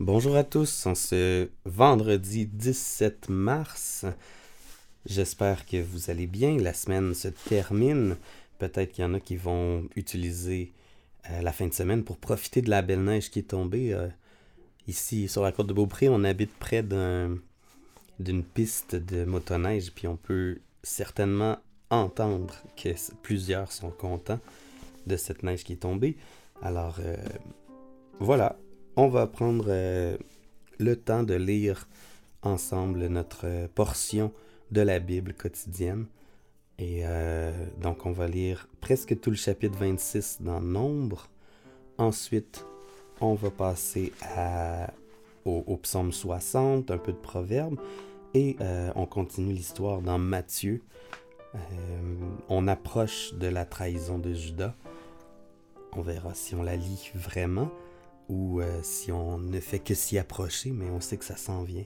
Bonjour à tous, en ce vendredi 17 mars. J'espère que vous allez bien. La semaine se termine. Peut-être qu'il y en a qui vont utiliser euh, la fin de semaine pour profiter de la belle neige qui est tombée. Euh, ici, sur la côte de Beaupré, on habite près d'une piste de motoneige, puis on peut certainement entendre que plusieurs sont contents de cette neige qui est tombée. Alors, euh, voilà, on va prendre euh, le temps de lire ensemble notre euh, portion de la Bible quotidienne. Et donc, on va lire presque tout le chapitre 26 dans Nombre. Ensuite, on va passer au, au, psaume 60, un peu de proverbes. Et on continue l'histoire dans Matthieu. on approche de la trahison de Judas. On verra si on la lit vraiment ou euh, si on ne fait que s'y approcher, mais on sait que ça s'en vient.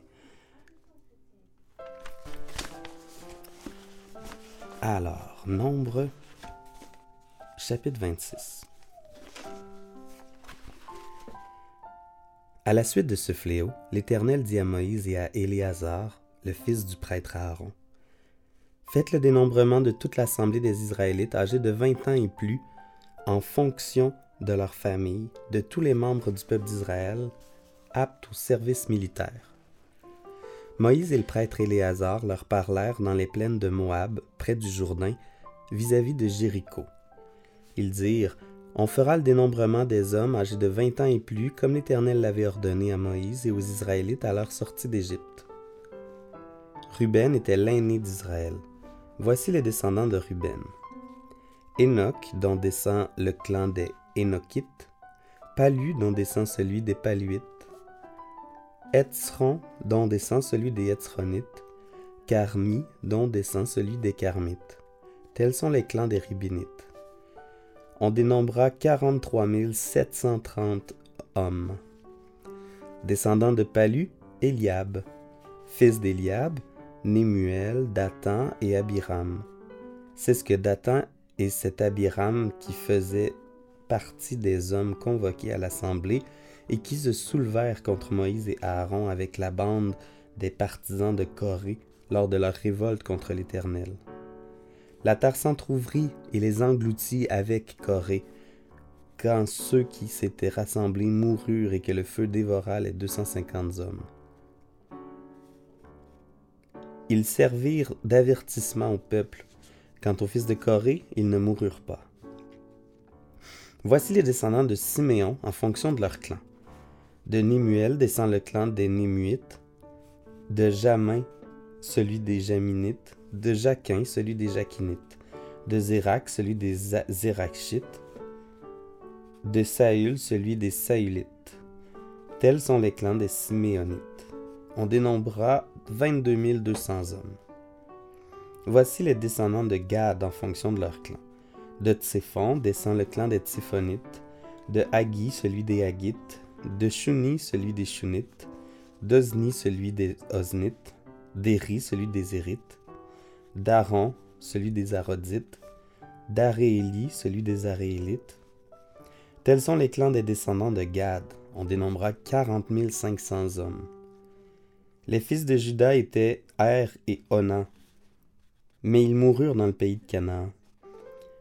Alors, nombre, chapitre 26. À la suite de ce fléau, l'Éternel dit à Moïse et à Éléazar, le fils du prêtre Aaron, Faites le dénombrement de toute l'assemblée des Israélites âgés de vingt ans et plus, en fonction de leur famille, de tous les membres du peuple d'Israël, aptes au service militaire. Moïse et le prêtre Éléazar leur parlèrent dans les plaines de Moab, près du Jourdain, vis-à-vis de Jéricho. Ils dirent On fera le dénombrement des hommes âgés de vingt ans et plus, comme l'Éternel l'avait ordonné à Moïse et aux Israélites à leur sortie d'Égypte. Ruben était l'aîné d'Israël. Voici les descendants de Ruben. Enoch, dont descend le clan des Énochites, Palu, dont descend celui des Paluites, Etzron, dont descend celui des Etzronites, Carmi, dont descend celui des Carmites. Tels sont les clans des Ribinites. On dénombra 43 730 hommes. Descendants de Palu, Eliab, fils d'Eliab, Némuel, Dathan et Abiram. C'est ce que Dathan et cet Abiram qui faisait partie des hommes convoqués à l'assemblée et qui se soulevèrent contre Moïse et Aaron avec la bande des partisans de Corée lors de leur révolte contre l'Éternel. La terre s'entr'ouvrit et les engloutit avec Corée, quand ceux qui s'étaient rassemblés moururent et que le feu dévora les 250 hommes. Ils servirent d'avertissement au peuple Quant aux fils de Corée, ils ne moururent pas. Voici les descendants de Siméon en fonction de leur clan. De Némuel descend le clan des Némuites, de Jamin celui des Jaminites, de Jaquin celui des Jaquinites, de Zérak celui des Zérachites, de Saül celui des Saülites. Tels sont les clans des Siméonites. On dénombrera 22 200 hommes. Voici les descendants de Gad en fonction de leur clan. De Tséphon descend le clan des Tséphonites, de Hagi celui des Hagites, de Shuni celui des Shunites, d'Ozni celui des Oznites, d'Eri celui des Érites, d'Aaron celui des Arodites, d'Arééli celui des Aréélites. Tels sont les clans des descendants de Gad. On mille cinq cents hommes. Les fils de Judas étaient Er et Onan, mais ils moururent dans le pays de Canaan.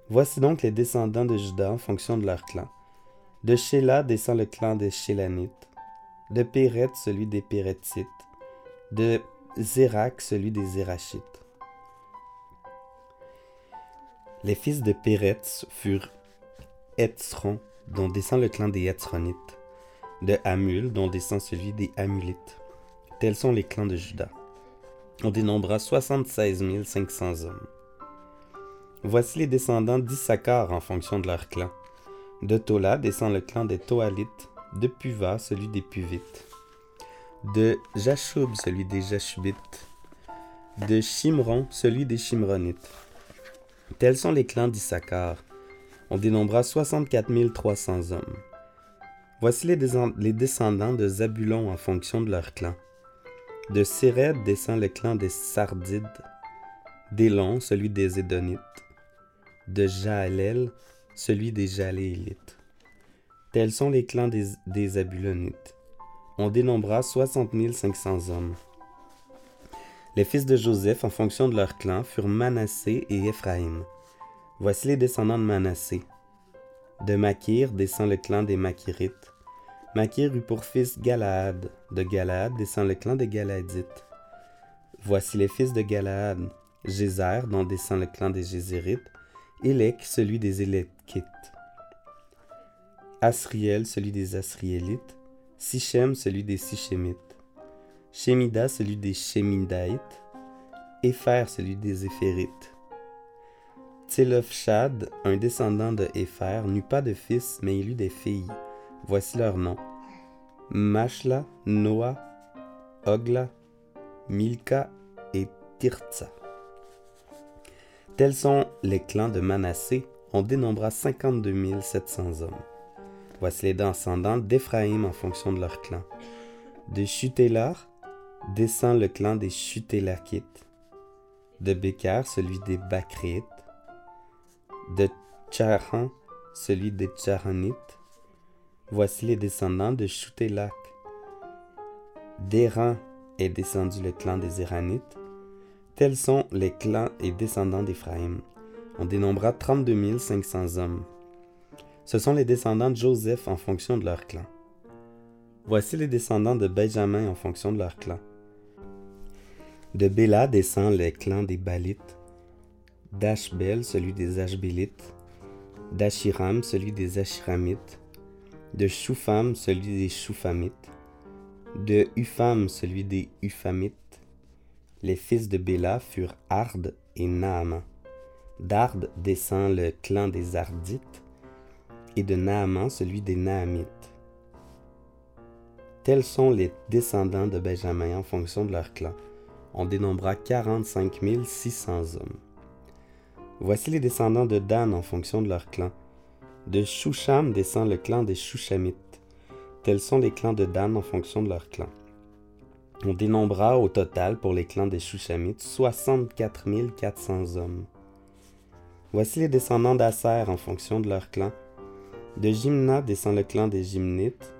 Voici donc les descendants de Juda en fonction de leur clan. De Shéla descend le clan des Shélanites, de Péret celui des Pérethites, de Zérak celui des Zérachites. Les fils de Péret furent Etzron, dont descend le clan des Etzronites, de Hamul, dont descend celui des Hamulites. Tels sont les clans de Juda on dénombra 76 500 hommes. Voici les descendants d'Issachar en fonction de leur clan. De Tola descend le clan des Toalites, de Puva celui des Puvites, de Jashub celui des Jashubites, de Shimron celui des Shimronites. Tels sont les clans d'Issachar. On dénombra 64 300 hommes. Voici les, descendants de Zabulon en fonction de leur clan. De Séred descend le clan des Sardides, d'Élon, celui des Édonites, de Jaalel, celui des Jaléélites. Tels sont les clans des, Abulonites. on dénombra 60 500 hommes. Les fils de Joseph, en fonction de leur clan, furent Manassé et Éphraïm. Voici les descendants de Manassé. De Makir descend le clan des Makirites. Makir eut pour fils Galaad. De Galaad descend le clan des Galadites. Voici les fils de Galaad. Gézer, dont descend le clan des Gézérites. Élec, celui des Élekites. Asriel, celui des Asriélites. Sichem, celui des Sichémites. Shemida, celui des Shemidaïtes. Épher, celui des Éphérites. Tselofshad, un descendant de Épher, n'eut pas de fils, mais il eut des filles. Voici leurs noms. Mashla, Noah, Ogla, Milka et Tirtsa. Tels sont les clans de Manassé. On dénombra 52 700 hommes. Voici les descendants d'Éphraïm en fonction de leur clan. De Chutélar descend le clan des Chutélakites. De Békar, celui des Bakrites de Tcharan, celui des Tcharanites. Voici les descendants de Choutélak. D'Éran est descendu le clan des Éranites. Tels sont les clans et descendants d'Éphraïm. On dénombrera 32 500 hommes. Ce sont les descendants de Joseph en fonction de leur clan. Voici les descendants de Benjamin en fonction de leur clan. De Béla descend le clan des Balites d'Ashbel, celui des Ashbélites, d'Ashiram, celui des Ashiramites, de Shufam, celui des Shufamites, de Upham, celui des Uphamites. Les fils de Béla furent Ard et Naaman. D'Ard descend le clan des Ardites, et de Naaman celui des Naamites. Tels sont les descendants de Benjamin en fonction de leur clan. On dénombra 45 600 hommes. Voici les descendants de Dan en fonction de leur clan. De Shusham descend le clan des Shushamites. Tels sont les clans de Dan en fonction de leur clan. On dénombra au total pour les clans des Shushamites 64 400 hommes. Voici les descendants d'Asser en fonction de leur clan. De Jimna descend le clan des Jimnites.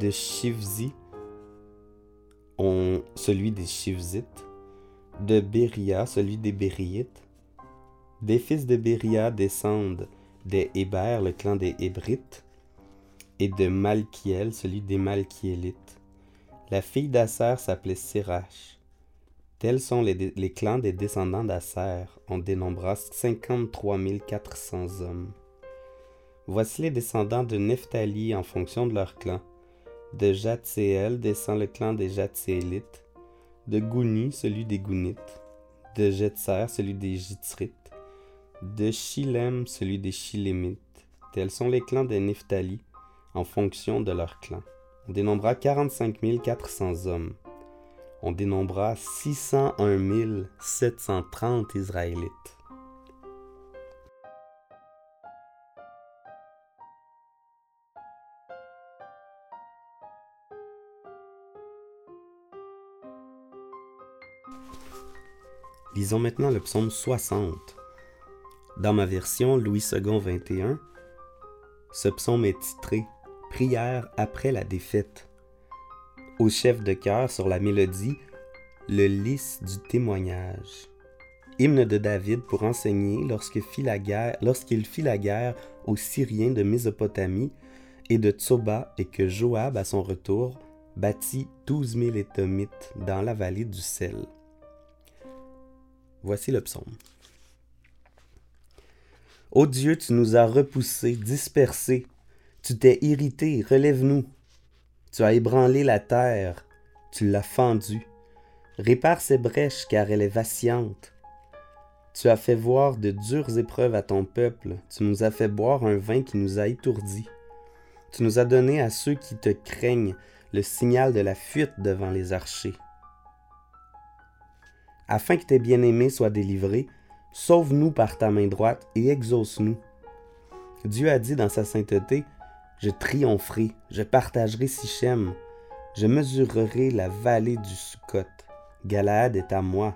De Shivzi, on, celui des Shivzites. De Beria, celui des Bériites. Des fils de Béria descendent des Hébers, le clan des Hébrites, et de Malkiel, celui des Malkiélites. La fille d'Asser s'appelait Sirach. Tels sont les, clans des descendants d'Asser. On dénombrera 53 400 hommes. Voici les descendants de Nephtali en fonction de leur clan. De Jatséel descend le clan des Jatséélites. De Gouni, celui des Gounites. De Jetser, celui des Jitrites de Shilem, celui des Shilémites. Tels sont les clans des Nephtali, en fonction de leur clan. On dénombrera 45 400 hommes. On dénombrera 601 730 Israélites. Lisons maintenant le psaume 60. Dans ma version Louis II 21, ce psaume est titré Prière après la défaite. Au chef de chœur sur la mélodie, le lys du témoignage. Hymne de David pour enseigner lorsqu'il fit la guerre, fit la guerre aux Syriens de Mésopotamie et de Tsoba et que Joab, à son retour, bâtit douze mille étomites dans la vallée du sel. Voici le psaume. Ô Dieu, tu nous as repoussés, dispersés. Tu t'es irrité, relève-nous. Tu as ébranlé la terre, tu l'as fendue. Répare ses brèches, car elle est vacillante. Tu as fait voir de dures épreuves à ton peuple, tu nous as fait boire un vin qui nous a étourdis. Tu nous as donné à ceux qui te craignent le signal de la fuite devant les archers. Afin que tes bien-aimés soient délivrés, Sauve-nous par ta main droite et exauce-nous. Dieu a dit dans sa sainteté, Je triompherai, je partagerai Sichem, je mesurerai la vallée du Sukkot. Galaad est à moi,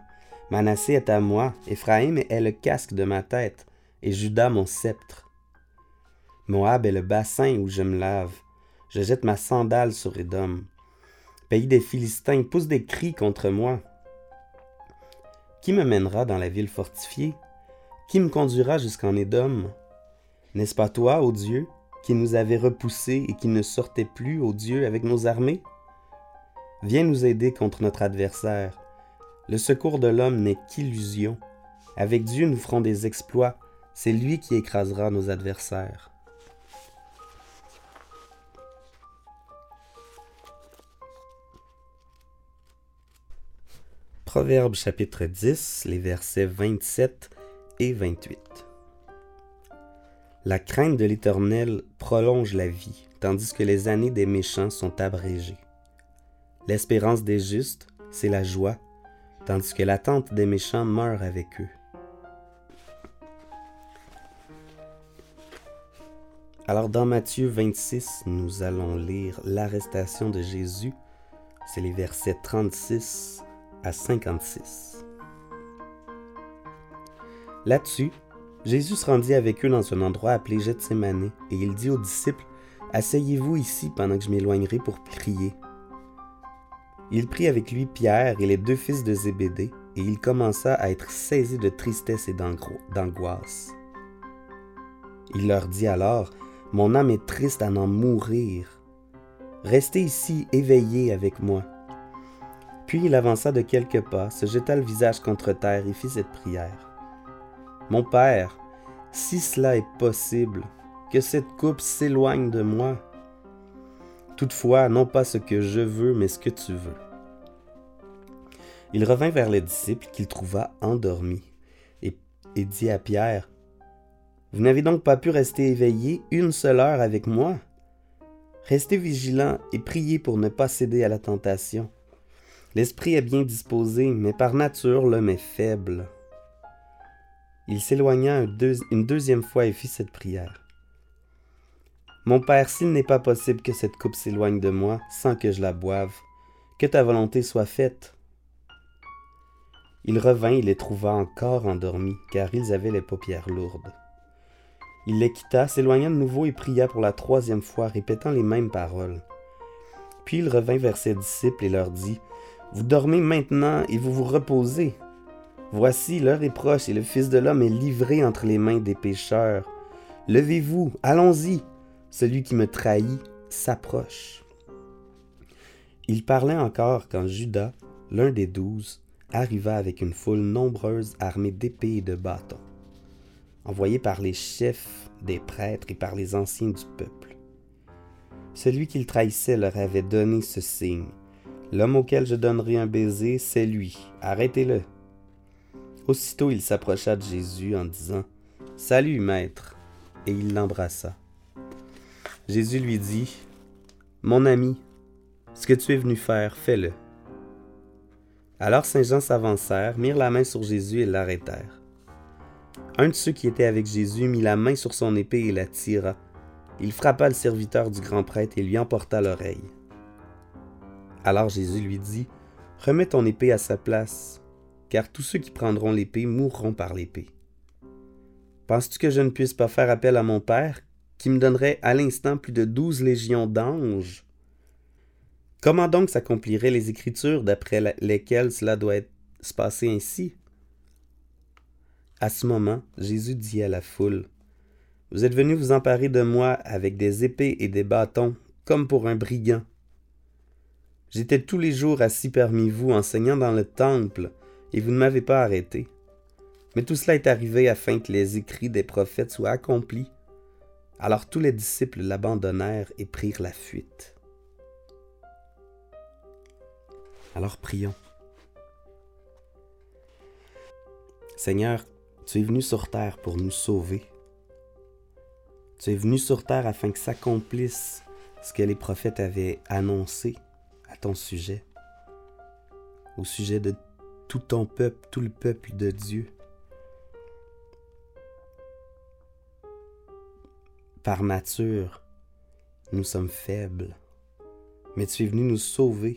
Manassé est à moi, Éphraïm est le casque de ma tête, et Judas mon sceptre. Moab est le bassin où je me lave, je jette ma sandale sur Édom. pays des Philistins, pousse des cris contre moi. Qui me mènera dans la ville fortifiée? Qui me conduira jusqu'en Édom? N'est-ce pas toi, ô Dieu, qui nous avais repoussés et qui ne sortait plus, ô Dieu, avec nos armées? Viens nous aider contre notre adversaire. Le secours de l'homme n'est qu'illusion. Avec Dieu, nous ferons des exploits. C'est lui qui écrasera nos adversaires. Proverbe chapitre 10, les versets 27 et 28. La crainte de l'Éternel prolonge la vie, tandis que les années des méchants sont abrégées. L'espérance des justes, c'est la joie, tandis que l'attente des méchants meurt avec eux. Alors dans Matthieu 26, nous allons lire l'arrestation de Jésus. C'est les versets 36 à 56. Là-dessus, Jésus rendit avec eux dans un endroit appelé Gethsemane, et il dit aux disciples, Asseyez-vous ici pendant que je m'éloignerai pour prier. Il prit avec lui Pierre et les deux fils de Zébédée, et il commença à être saisi de tristesse et d'angoisse. Il leur dit alors, Mon âme est triste à n'en mourir. Restez ici éveillés avec moi. Puis il avança de quelques pas, se jeta le visage contre terre et fit cette prière. Mon Père, si cela est possible, que cette coupe s'éloigne de moi. Toutefois, non pas ce que je veux, mais ce que tu veux. Il revint vers les disciples qu'il trouva endormis et, dit à Pierre, Vous n'avez donc pas pu rester éveillé une seule heure avec moi? Restez vigilants et priez pour ne pas céder à la tentation. L'esprit est bien disposé, mais par nature l'homme est faible. Il s'éloigna une deuxième fois et fit cette prière. Mon Père, s'il n'est pas possible que cette coupe s'éloigne de moi sans que je la boive, que ta volonté soit faite. Il revint et les trouva encore endormis, car ils avaient les paupières lourdes. Il les quitta, s'éloigna de nouveau et pria pour la troisième fois, répétant les mêmes paroles. Puis il revint vers ses disciples et leur dit, Vous dormez maintenant et vous vous reposez. Voici l'heure est proche et le Fils de l'homme est livré entre les mains des pécheurs. Levez-vous, allons-y, celui qui me trahit s'approche. Il parlait encore quand Judas, l'un des douze, arriva avec une foule nombreuse armée d'épées et de bâtons, envoyée par les chefs des prêtres et par les anciens du peuple. Celui qu'il trahissait leur avait donné ce signe. L'homme auquel je donnerai un baiser, c'est lui. Arrêtez-le. Aussitôt il s'approcha de Jésus en disant Salut, maître, et il l'embrassa. Jésus lui dit, Mon ami, ce que tu es venu faire, fais-le. Alors Saint Jean s'avancèrent, mirent la main sur Jésus et l'arrêtèrent. Un de ceux qui étaient avec Jésus mit la main sur son épée et la tira. Il frappa le serviteur du grand prêtre et lui emporta l'oreille. Alors Jésus lui dit, Remets ton épée à sa place, car tous ceux qui prendront l'épée mourront par l'épée. Penses-tu que je ne puisse pas faire appel à mon Père, qui me donnerait à l'instant plus de douze légions d'anges? Comment donc s'accompliraient les Écritures d'après lesquelles cela doit se passer ainsi? À ce moment, Jésus dit à la foule, Vous êtes venus vous emparer de moi avec des épées et des bâtons, comme pour un brigand. J'étais tous les jours assis parmi vous, enseignant dans le temple, et vous ne m'avez pas arrêté. Mais tout cela est arrivé afin que les écrits des prophètes soient accomplis. Alors tous les disciples l'abandonnèrent et prirent la fuite. Alors prions. Seigneur, tu es venu sur terre pour nous sauver. Tu es venu sur terre afin que s'accomplisse ce que les prophètes avaient annoncé à ton sujet, au sujet de tout ton peuple, tout le peuple de Dieu. Par nature, nous sommes faibles, mais tu es venu nous sauver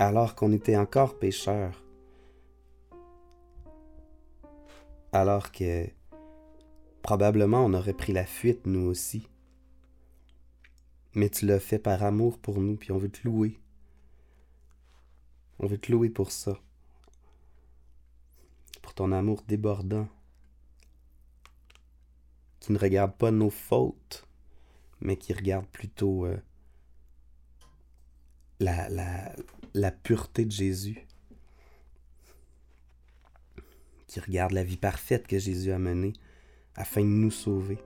alors qu'on était encore pécheurs, alors que probablement on aurait pris la fuite nous aussi. Mais tu l'as fait par amour pour nous, puis on veut te louer. On veut te louer pour ça. Pour ton amour débordant. Qui ne regarde pas nos fautes, mais qui regarde plutôt euh, la, la, la pureté de Jésus. Qui regarde la vie parfaite que Jésus a menée afin de nous sauver.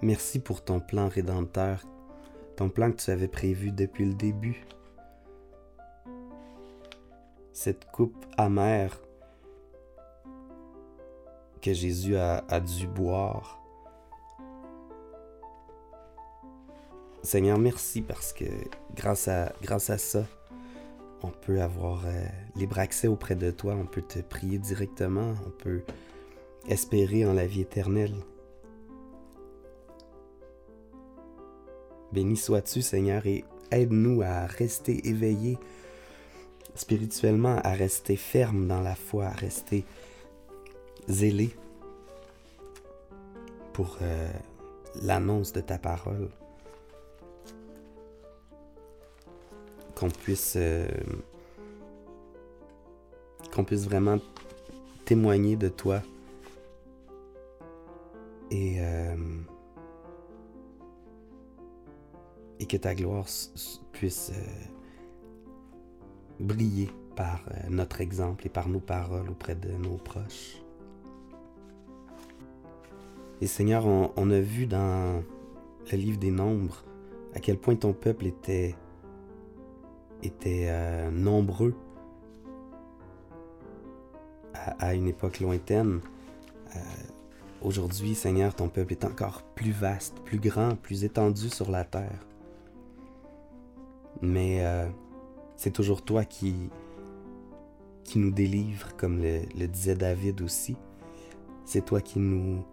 Merci pour ton plan rédempteur, ton plan que tu avais prévu depuis le début. Cette coupe amère que Jésus a, dû boire. Seigneur, merci parce que grâce à, grâce à ça, on peut avoir euh, libre accès auprès de toi, on peut te prier directement, on peut espérer en la vie éternelle. Béni sois-tu, Seigneur, et aide-nous à rester éveillés spirituellement, à rester fermes dans la foi, à rester zélés pour euh, l'annonce de ta parole. Qu'on puisse, euh, qu'on puisse vraiment témoigner de toi et euh, et que ta gloire puisse euh, briller par euh, notre exemple et par nos paroles auprès de nos proches. Et Seigneur, on, a vu dans le livre des Nombres à quel point ton peuple était, était euh, nombreux à, une époque lointaine. Aujourd'hui, Seigneur, ton peuple est encore plus vaste, plus grand, plus étendu sur la terre. Mais euh, c'est toujours toi qui, nous délivre, comme le, disait David aussi. C'est toi qui nous,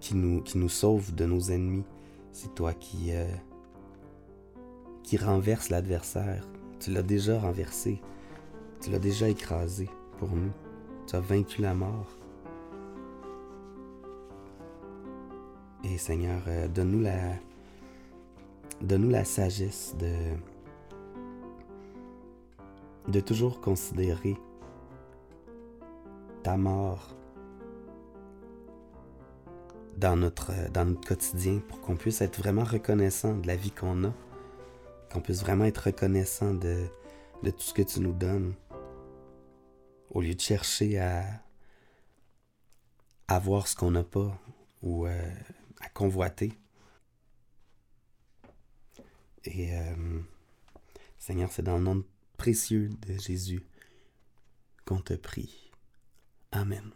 qui nous, qui nous sauve de nos ennemis. C'est toi qui, euh, qui renverse l'adversaire. Tu l'as déjà renversé. Tu l'as déjà écrasé pour nous. Tu as vaincu la mort. Et Seigneur, euh, donne-nous la, Donne-nous la sagesse de, toujours considérer ta mort dans notre, dans notre quotidien pour qu'on puisse être vraiment reconnaissant de la vie qu'on a, qu'on puisse vraiment être reconnaissant de, de tout ce que tu nous donnes, au lieu de chercher à avoir ce qu'on n'a pas ou euh, à convoiter. Et euh, Seigneur, c'est dans le nom précieux de Jésus qu'on te prie. Amen.